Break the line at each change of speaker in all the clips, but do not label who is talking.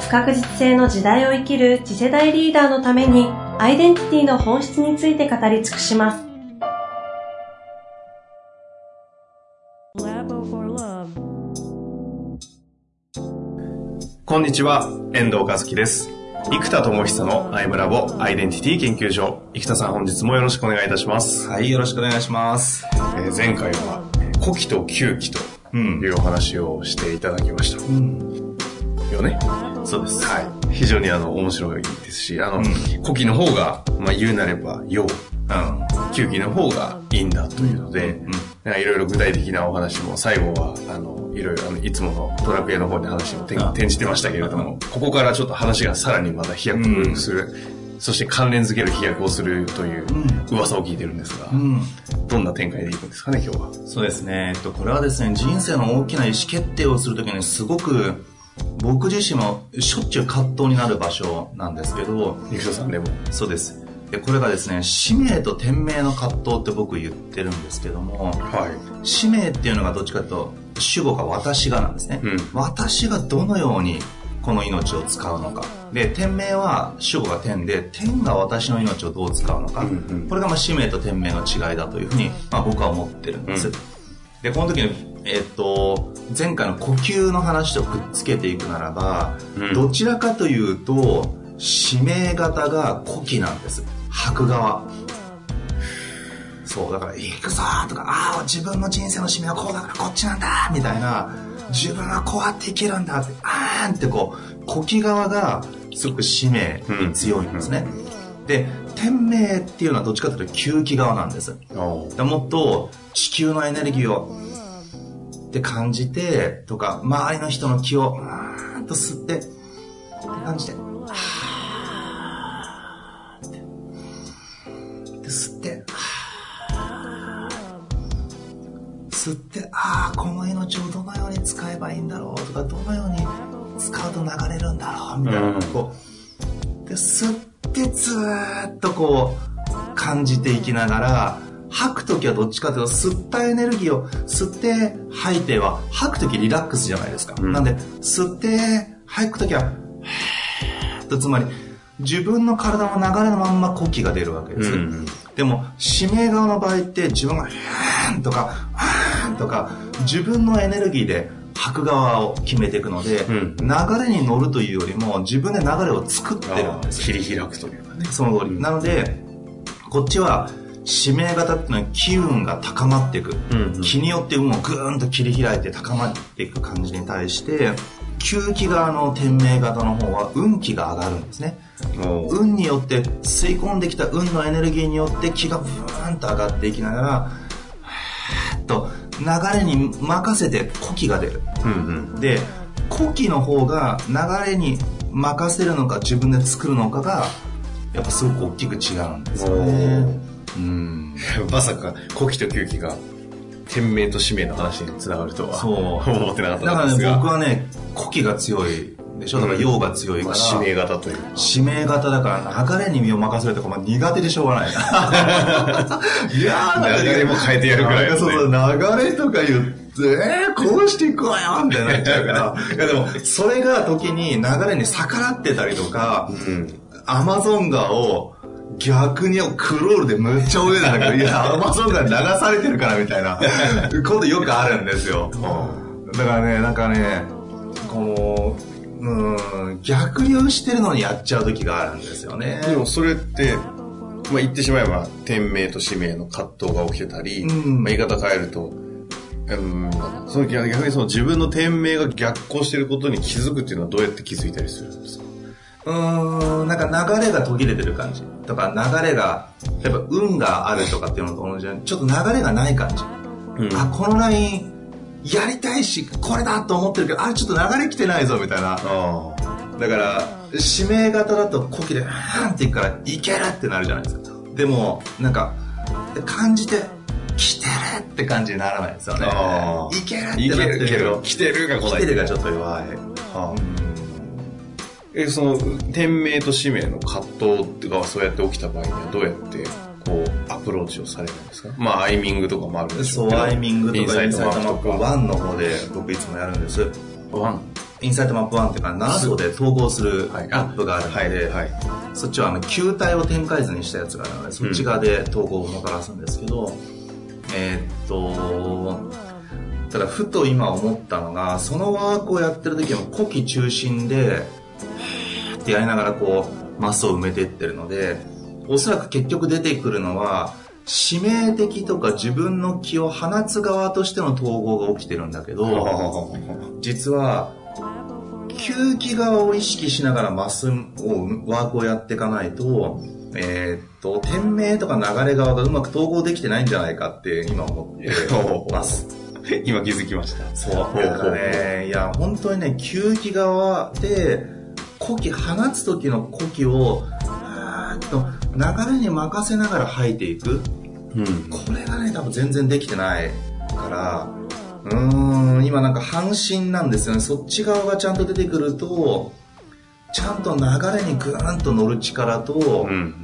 不確実性の時代を生きる次世代リーダーのためにアイデンティティの本質について語り尽くします。
こんにちは、遠藤和樹です。生田智久のアイムラボアイデンティティ研究所。生田さん本日もよろしくお願いいたします。
はい、よろしくお願いします。
えー、前回は古希と旧希というお話をしていただきました。うん、よね。
そうです。
はい。非常にあの、面白いですし、あの、うん、古希の方が、まあ言うなれば、よう。うん。旧期の方がいいんだというので、うん、いろいろ具体的なお話も、最後は、あの、いろいろ、あの、いつものトラクエの方に話を転じてましたけれども、ここからちょっと話がさらにまた飛躍する、うん、そして関連づける飛躍をするという噂を聞いてるんですが、うん、どんな展開でいくんですかね、今日は。
そうですね。えっと、これはですね、人生の大きな意思決定をするときにすごく、僕自身もしょっちゅう葛藤になる場所なんですけど、
ゆきさんでも。
そうです。でこれがですね使命と天命の葛藤って僕言ってるんですけども、はい、使命っていうのがどっちかというと主語が私がなんですね、うん、私がどのようにこの命を使うのか。で天命は主語が天で天が私の命をどう使うのか、うんうん、これがまあ使命と天命の違いだというふうに、まあ、僕は思ってるんです、うん、でこの時に、えー、っと前回の呼吸の話とくっつけていくならば、うん、どちらかというと使命型が古希なんです吐く側。そう、だから、行くぞとか、ああ、自分の人生の使命はこうだからこっちなんだみたいな、自分はこうやって生きるんだって、あーんってこう、古希側がすごく使命に強いんですね。で、天命っていうのはどっちかというと吸気側なんです。もっと地球のエネルギーをって感じて、とか、周りの人の気を、うーんと吸って、って感じて、吸って、ああ、この命をどのように使えばいいんだろうとか、どのように使うと流れるんだろうみたいな、こう。で、吸ってずっとこう、感じていきながら、吐くときはどっちかというと、吸ったエネルギーを吸って吐いては、吐くときリラックスじゃないですか。うん、なんで、吸って吐くときは、とつまり、自分の体の流れのまんま呼気が出るわけです。うん、でも、指名側の場合って自分が、とか、とか自分のエネルギーで側を決めていくので、うん、流れに乗るというよりも自分で流れを作ってるんです
切り開くというかね。
その通り、うん、なのでこっちは指名型っていうのは機運が高まっていく、うんうん、気によって運をぐーんと切り開いて高まっていく感じに対して吸気側の天命型の方は運気が上がるんですね。運によって吸い込んできた運のエネルギーによって気がブーンと上がっていきながらと流れに任せて呼気が出る、うんうん、で呼気の方が流れに任せるのか自分で作るのかがやっぱすごく大きく違うんですよね。
うん。まさか呼気と吸気が天命と使命の話につながるとはそう。思ってなかったんですが。だから
ね僕はね呼気が強いでしょ。だから陽が強いから、
指名型という
指名型だから流れに身を任せるとか、まあ、苦手でしょうがない。い
やー流れも変えてやるぐらい、
ね、そうそう流れとか言ってえー、こうしていくわよみたいになっちゃうから。いやでも、それが時に流れに逆らってたりとか、アマゾン川を逆にクロールでむっちゃ泳いだんだけど、いや、アマゾン川に流されてるからみたいな。ことよくあるんですよ。だからね、なんかね、この、うん、逆流してるのにやっちゃう時があるんですよね。
でもそれって、まあ言ってしまえば、天命と使命の葛藤が起きてたり、うん、まあ言い方変えると、うん、その逆にその自分の天命が逆行してることに気づくっていうのはどうやって気づいたりするんですか？
うん、なんか流れが途切れてる感じ。とか流れが、例えば運があるとかっていうのと同じで、ちょっと流れがない感じ。うん、あ、このライン、やりたいし、これだと思ってるけど、あ、ちょっと流れ来てないぞ、みたいな。だから指名型だと呼気で「ーん」って言うから「いける!」ってなるじゃないですかでもなんか感じて「来てる!」って感じにならないですよねいけるってなってるけど
来てるが来ない。
来てるがちょっと弱い
はあえ、その、店名と氏名の葛藤がそうやって起きた場合にはどうやって、こう、アプローチをされるんですか？まあ、アイミングとかもあるんでしょ
そうう、
けど
アイミングとかインサイトマップ
とか。
1の方で僕いつもやるんです。
ワン？
インサイトマップ1っていうか7個で統合する
はい
マップがあるので、
はい。はい。
そっちはあの球体を展開図にしたやつがあるので、そっち側で統合をもたらすんですけど、えーっと、ただふと今思ったのが、そのワークをやってる時も呼気中心で、ってやりながらこう、マスを埋めていってるので、おそらく結局出てくるのは、指名的とか自分の気を放つ側としての統合が起きてるんだけど、実は、吸気側を意識しながらマスを、ワークをやっていかないと、えーっと、店名とか流れ側がうまく統合できてないんじゃないかって今思って ます。
今気づきました。
そう。
ほう
だからね、いや、本当にね、吸気側で、呼気、放つ時の呼気を、と、流れに任せながら吐いていく。
うん。
これがね、多分全然できてないから、うーん、今なんか半身なんですよね。そっち側がちゃんと出てくると、ちゃんと流れにグーンと乗る力と、
うん。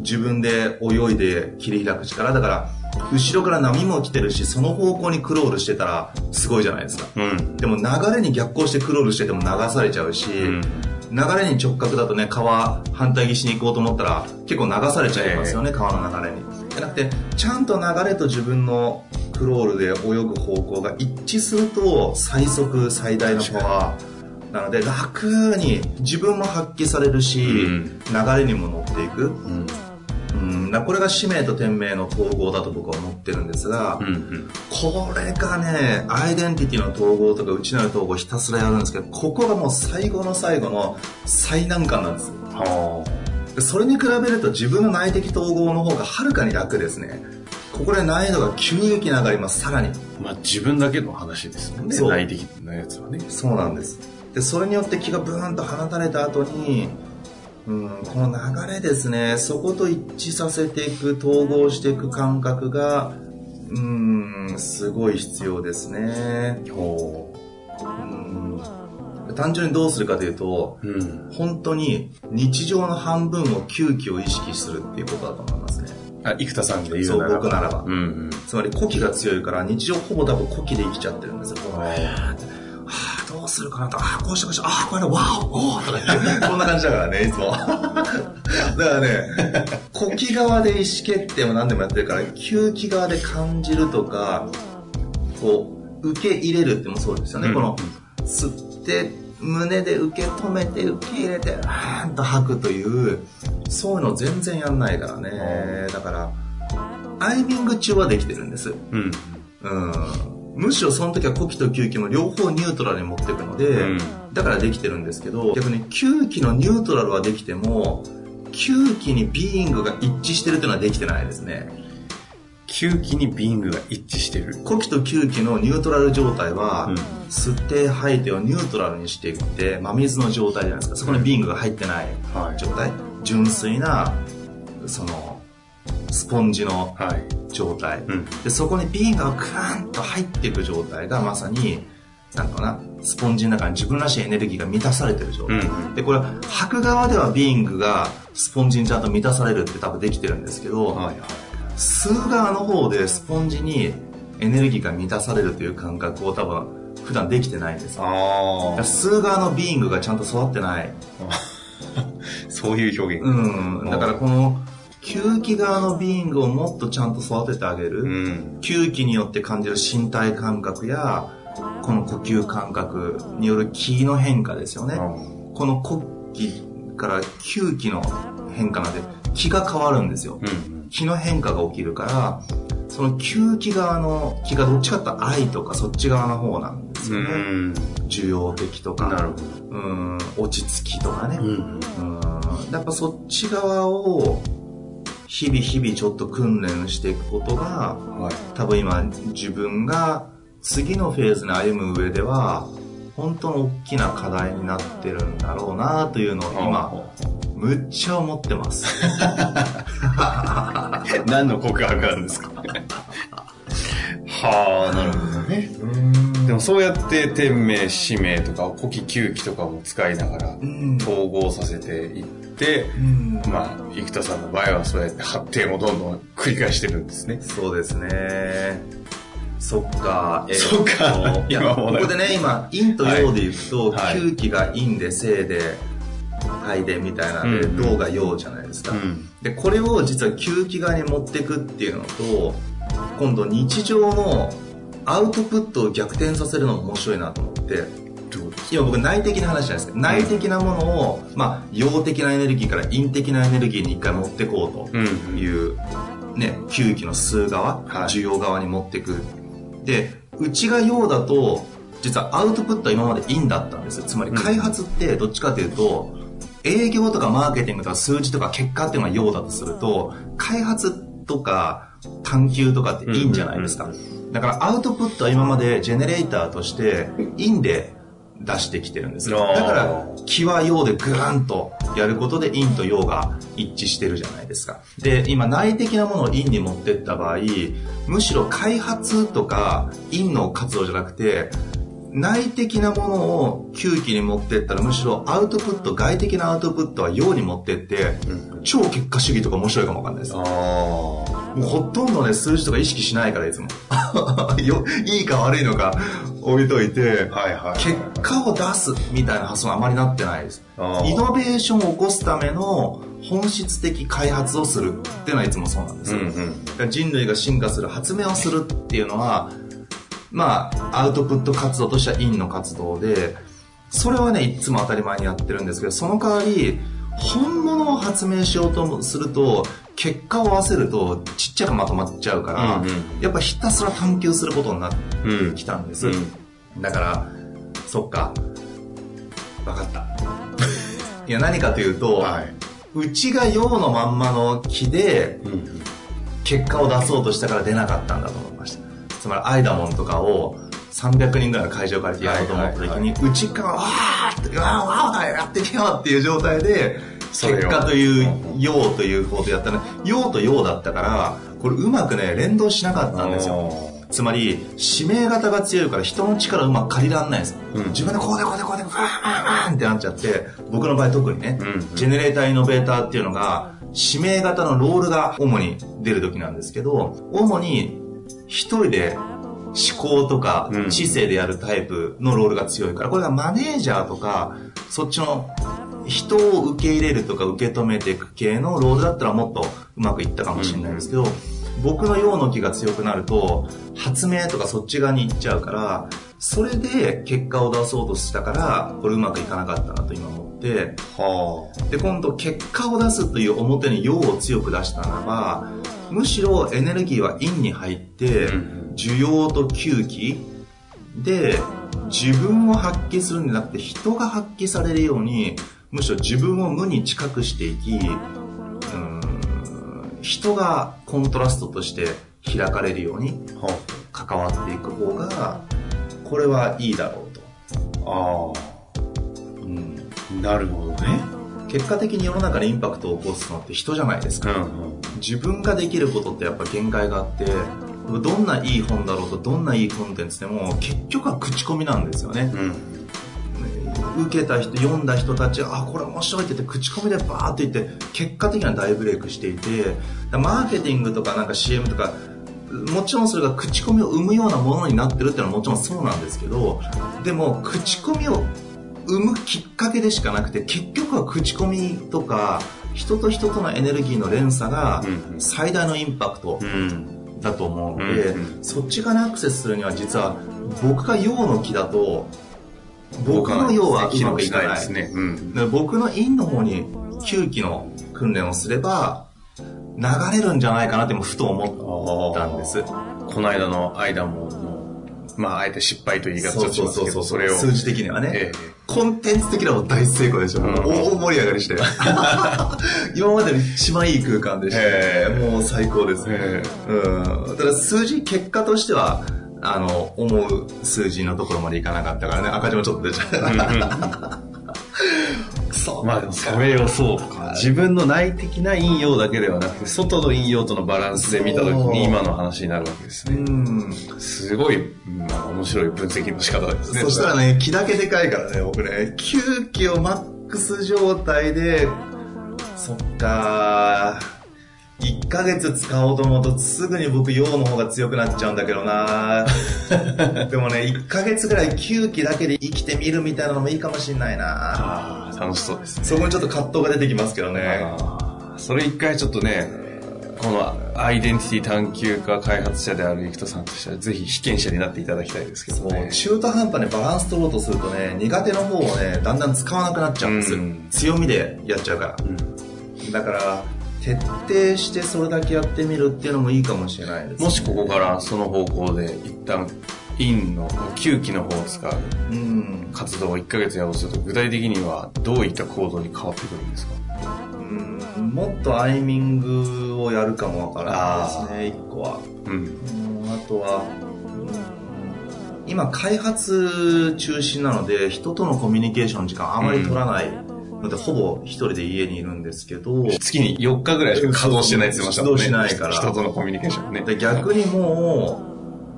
自分で泳いで切り開く力。だから、後ろから波も来てるし、その方向にクロールしてたらすごいじゃないですか。
うん。
でも流れに逆行してクロールしてても流されちゃうし、
うん。
流れに直角だとね、川反対岸に行こうと思ったら結構流されちゃいますよね、川の流れに。じゃなくて、ちゃんと流れと自分のクロールで泳ぐ方向が一致すると最速最大のパワーなので楽に自分も発揮されるし、
うん
流れにも乗っていく。
うん。
うん、だからこれが使命と天命の統合だと僕は思ってるんですが、
うん。
これがね、アイデンティティの統合とか内なる統合ひたすらやるんですけど、ここがもう最後の最後の最難関なんです。
は
でそれに比べると自分の内的統合の方がはるかに楽ですね。ここで難易度が急激に上がります、さらに。
あ。まあ、自分だけの話ですもんね。内的なやつはね。
そうなんです。で、それによって気がブーンと放たれた後に、うん、この流れですね、そこと一致させていく、統合していく感覚が、うん、すごい必要ですね。
ほ
うん単純にどうするかというと、
う。うん。
本当に日常の半分を吸気を意識するっていうことだと思いますね。
あ、生田さんで言う
そう
ならば。
僕ならば
うんうん。
つまり呼気が強いから日常ほぼ多分呼気で生きちゃってるんですよ。するかなと、ああ、こうしてこうして、ああ、これだ、わお、おーとか言って、こんな感じだからね、いつも。だからね、呼気側で意思決定も何でもやってるから、吸気側で感じるとか、こう、受け入れるってもそうですよね。
うん
この、吸って、胸で受け止めて、受け入れて、あーんと吐くという、そういうの全然やんないからね。だから、アイミング中はできてるんです。
うん。
うんむしろその時は呼気と吸気も両方ニュートラルに持っていくので、
うん。
だからできてるんですけど逆に吸気のニュートラルはできても吸気にビーイングが一致してるっていうのはできてないですね。
吸気にビーイングが一致してる？
呼気と吸気のニュートラル状態は、
うん。
吸って吐いてをニュートラルにしていって真水の状態じゃないですか。そこにビーイングが入ってない
はい。
状態、純粋なそのスポンジの
はい。
状態、
うん。
でそこにビーンがクーンと入っていく状態がまさになんかなスポンジの中に自分らしいエネルギーが満たされてる状態、
うん
でこれ吐く側ではビーングがスポンジにちゃんと満たされるって多分できてるんですけど、
はいはい。
吸う側の方でスポンジにエネルギーが満たされるという感覚を多分普段できてないんです
あ
ら吸う側のビーングがちゃんと育ってない
あ。そういう表現。
うんだからこの吸気側のビーイングをもっとちゃんと育ててあげる、
うん。
吸気によって感じる身体感覚やこの呼吸感覚による気の変化ですよね、この呼気から吸気の変化なんで気が変わるんですよ
うん。
気の変化が起きるからその吸気側の気がどっちかって愛とかそっち側の方なんです
う
よね、
ん。
受容的とか
なるほ
うん落ち着きとかね、
ど。うん。
うんやっぱそっち側を日々日々ちょっと訓練していくことが
はい。
多分今自分が次のフェーズに歩む上では本当の大きな課題になってるんだろうなというのを今、むっちゃ思ってます。
何の告白なんですか？はあ、なるほどね。でもそうやって天命、使命とか古希旧期とかも使いながら統合させていって、まあ、生田さんの場合はそうやって発展をどんどん繰り返してるんですね。
そうですね。そっか、
えー、そっか。
いや、ここでね、今、陰と陽でいくと、はい、吸気が陰で、静で、肺でみたいなんで、動、うん、が陽じゃないですか、うん、で、これを実は吸気側に持っていくっていうのと、今度日常のアウトプットを逆転させるのも面白いなと思って、今僕内的な話じゃないですか。内的なものを、まあ、陽的なエネルギーから陰的なエネルギーに一回持っていこうという、ね、吸気の数側、需要側に持っていく。で、内が陽だと、実はアウトプットは今まで陰だったんですよ。つまり開発ってどっちかというと、営業とかマーケティングとか数字とか結果っていうのが陽だとすると、開発とか探求とかっていいんじゃないですか。だからアウトプットは今までジェネレーターとして陰で出してきてるんですよ。だから、気は陽でグーンとやることで陰と陽が一致してるじゃないですか。で、今内的なものを陰に持ってった場合、むしろ開発とか陰の活動じゃなくて、内的なものを吸気に持ってったらむしろアウトプット、外的なアウトプットは陽に持ってって、うん、超結果主義とか面白いかもわかんないです。もうほとんどね、数字とか意識しないからいつも。いいか悪いのか置いといて、はいはい、結果を出すみたいな発想があまりなってないです。イノベーションを起こすための本質的開発をするっていうのはいつもそうなんですよ。うんうん、人類が進化する発明をするっていうのは、まあ、アウトプット活動としては陰の活動で、それはね、いつも当たり前にやってるんですけど、その代わり、本物を発明しようとすると、結果を合わせるとちっちゃくまとまっちゃうから、うんうん、やっぱひたすら探求することになってきたんです。うん。うん、だから、そっか、分かった。いや、何かというと、はい、うちが陽のまんまの木で、結果を出そうとしたから出なかったんだと思いました。つまり、アイダモンとかを、300人ぐらいの会場借りてやろうと思った時に、内側、わーって、わーわーやってみようっていう状態で、結果という、陽ということやったら、陽と陽だったから、これうまくね、連動しなかったんですよ。つまり、指名型が強いから人の力うまく借りらんないです。うん、自分でこうでこうでこうで、ふわーんってなっちゃって、僕の場合特にね、うん。うん、ジェネレーターイノベーターっていうのが、指名型のロールが主に出る時なんですけど、主に一人で思考とか知性でやるタイプのロールが強いから、これがマネージャーとか、そっちの人を受け入れるとか受け止めていく系のロールだったらもっとうまくいったかもしれないですけど、僕の陽の気が強くなると、発明とかそっち側に行っちゃうから、それで結果を出そうとしたから、これうまくいかなかったなと今思って、はあ、で、今度結果を出すという表に陽を強く出したならば、むしろエネルギーは陰に入って、需要と吸気で、自分を発揮するんじゃなくて人が発揮されるようにむしろ自分を無に近くしていき、うん、人がコントラストとして開かれるように関わっていく方が、これはいいだろうと。あ
あ。うん。なるほどね。
結果的に世の中でインパクトを起こすのって人じゃないですか。うんうん、自分ができることってやっぱ限界があって、どんないい本だろうと、どんないいコンテンツでも、結局は口コミなんですよね。うん受けた人、読んだ人たちが、あ、これ面白いって言って、口コミでバーって言って、結果的には大ブレイクしていて、マーケティングとかなんか CM とか、もちろんそれが口コミを生むようなものになってるっていうのはもちろんそうなんですけど、でも、口コミを生むきっかけでしかなくて、結局は口コミとか、人と人とのエネルギーの連鎖が最大のインパクトだと思うので、そっち側にアクセスするには実は僕が陽の木だと僕の要はうまくいかない。ですね。うん、僕の陰の方に吸気の訓練をすれば、流れるんじゃないかなってふと思ったんです。
この間の間も、まあ、あえて失敗と言い方をしますけど、それを。
数字的にはね。ええ、コンテンツ的には大成功でしょ。うん、大盛り上がりして。今までで一番いい空間でして、もう最高ですね。うん。ただ数字、結果としては、あの、思う数字のところまでいかなかったからね、赤字もちょっと出ちゃった。そう。
まあでもそれをそうか。自分の内的な引用だけではなくて、外の引用とのバランスで見たときに今の話になるわけですね。
うん。
すごい、まあ、面白い分析の仕方ですね。
そしたらね、気だけでかいからね、僕ね、9気をマックス状態で、そっか1ヶ月使おうと思うとすぐに僕陽の方が強くなっちゃうんだけどな でもね、1ヶ月ぐらい9気だけで生きてみるみたいなのもいいかもしんないな
ああ、楽しそうですね。
そこにちょっと葛藤が出てきますけどね。
それ一回ちょっとね、このアイデンティティ探求家開発者である生田さんとしては、ぜひ被験者になっていただきたいですけどね。
中途半端にバランス取ろうとするとね、苦手の方をね、だんだん使わなくなっちゃうんですよ。
うん
強みでやっちゃうから。だから、徹底してそれだけやってみるっていうのもいいかもしれないです、
もしここからその方向で一旦、陰の吸気の方を使う
うん。
活動を1ヶ月やろうとすると、具体的にはどういった行動に変わってくるんですか？
うん。もっとアイミングをやるかもわからないですね、一個は。
うん。
うん。あとは、うん。今開発中心なので、人とのコミュニケーションの時間あまり取らないので、ほぼ一人で家にいるんですけど、
月に4日ぐらいしか稼働してないって言ってましたもんね。
稼働しないから
人とのコミュニケーションね。
で逆にも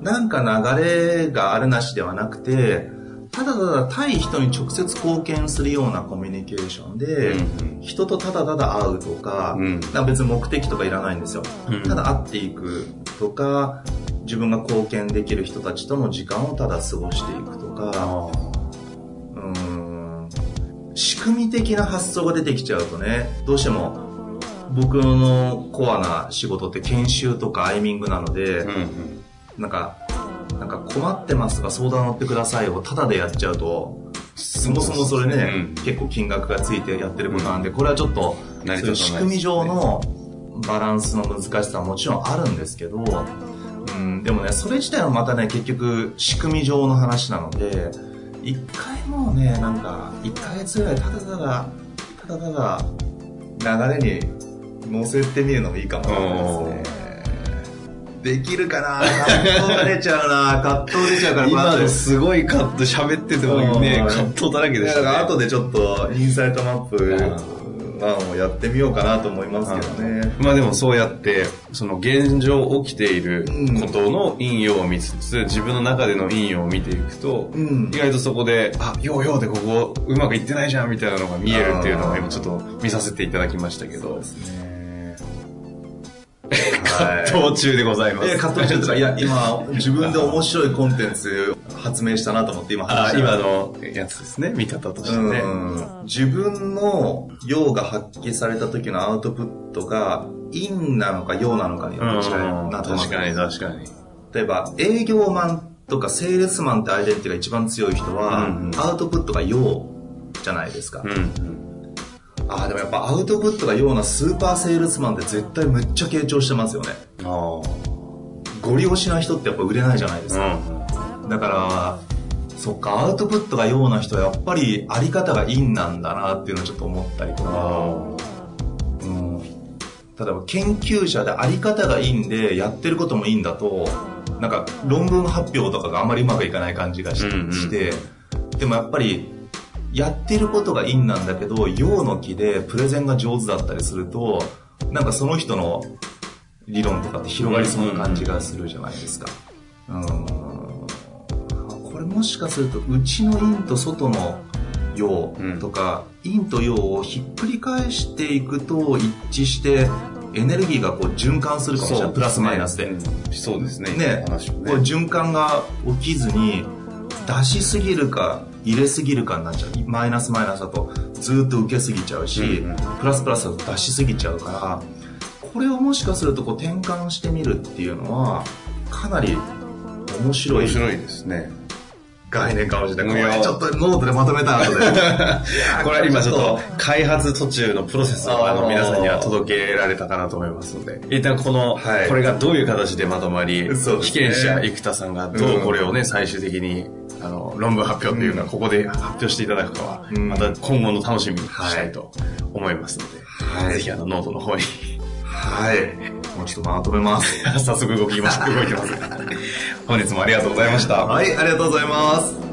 う、なんか流れがあるなしではなくて、ただただ対人に直接貢献するようなコミュニケーションで、
うん
人とただただ会うとか、
うん
か別に目的とかいらないんですよ。
うん
ただ会っていくとか、自分が貢献できる人たちとの時間をただ過ごしていくとか、組み的な発想が出てきちゃうとね、どうしても僕のコアな仕事って研修とかアイミングなので、
ーうんうん。
なんか、なんか困ってますとか相談乗ってくださいをタダでやっちゃうと、そもそもそれね、
うん。
結構金額がついてやってることなんで、これはちょっと、そういう仕組み上のバランスの難しさはもちろんあるんですけど、うん、でもね、それ自体はまたね、結局仕組み上の話なので、一回もうね、なんか、一ヶ月ぐらいただただ、ただただ流れに乗せてみるのもいいかもしれないですね。できるかな？葛藤が出ちゃうな。葛藤出ちゃうから、
今の
す
ごいカット喋っててもね、
う。ん
葛藤だらけでしたね。
だから後でちょっとインサイトマップ1をやってみようかなと思いますけどね。
まあでもそうやって、その現状起きていることの引用を見つつ、自分の中での引用を見ていくと、
うん
意外とそこで、あ、ようようでここうまくいってないじゃんみたいなのが見えるっていうのを今ちょっと見させていただきましたけど、葛藤中でございます。
えー、葛藤中とか、いや、今、自分で面白いコンテンツ発明したなと思って今
あ
話して
今のやつですね、見方としてね。
うん自分の陽が発揮された時のアウトプットが陰なのか陽なのかによって違うなと思って
確かに確かに。
例えば営業マンとかセールスマンってアイデンティティが一番強い人は、
うんうん。
アウトプットが陽じゃないですか、
うんうん。
ああでもやっぱアウトプットが陽なスーパーセールスマンって絶対むっちゃ傾聴してますよね。
ああ。
ゴリ押しな人ってやっぱ売れないじゃないですか、だからそっかアウトプットが陽な人はやっぱりあり方が陰なんだなっていうのをちょっと思ったりとか、うん、例えば研究者であり方がいいんでやってることもいいんだとなんか論文発表とかがあまりうまくいかない感じがし,、てでもやっぱりやってることがいいんなんだけど陽の木でプレゼンが上手だったりするとなんかその人の理論とかって広がりそうな感じがするじゃないですか。うんもしかすると内の陰と外の陽とか、陰と陽をひっくり返していくと一致してエネルギーがこう循環するかもしれない、プラスマイナスで。
うん。そうですね。
ね。
話を
こう循環が起きずに出しすぎるか入れすぎるかになっちゃう。マイナスマイナスだとずっと受けすぎちゃうし、
うんうん。
プラスプラスだと出しすぎちゃうからこれをもしかするとこう転換してみるっていうのはかなり面白い。
面白いですね。
概念かもしれないこれちょっとノートでまとめた後で。
これは今ちょっと開発途中のプロセスをあの皆さんには届けられたかなと思いますので、一旦この、
はい。
これがどういう形でまとまり、
ね。
被験者生田さんがどうこれをね、最終的にあの論文発表っていうのはここで発表していただくかは、
うん。
また今後の楽しみにしたいと思いますので、
はい。
ぜひあのノートの方に。
はい。もうちょっとまとめます。
早速動きます。動いてます。本日もありがとうございました。
はい、ありがとうございます。